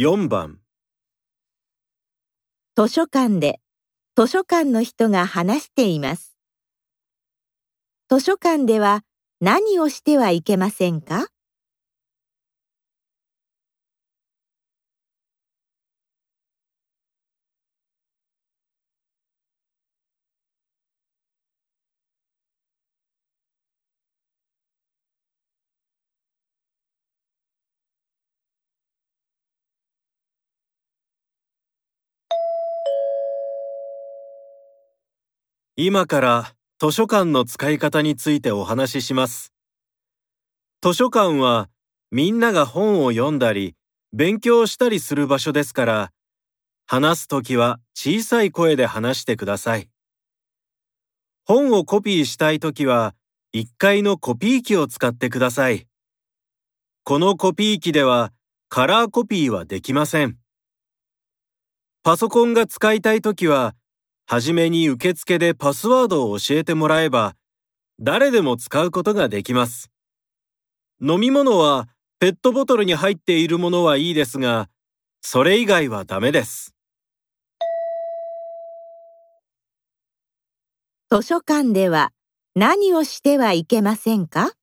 4番図書館で図書館の人が話しています。図書館では何をしてはいけませんか？今から図書館の使い方についてお話しします。図書館はみんなが本を読んだり勉強したりする場所ですから、話すときは小さい声で話してください。本をコピーしたいときは1階のコピー機を使ってください。このコピー機ではカラーコピーはできません。パソコンが使いたいときははじめに受付でパスワードを教えてもらえば、誰でも使うことができます。飲み物はペットボトルに入っているものはいいですが、それ以外はダメです。図書館では何をしてはいけませんか？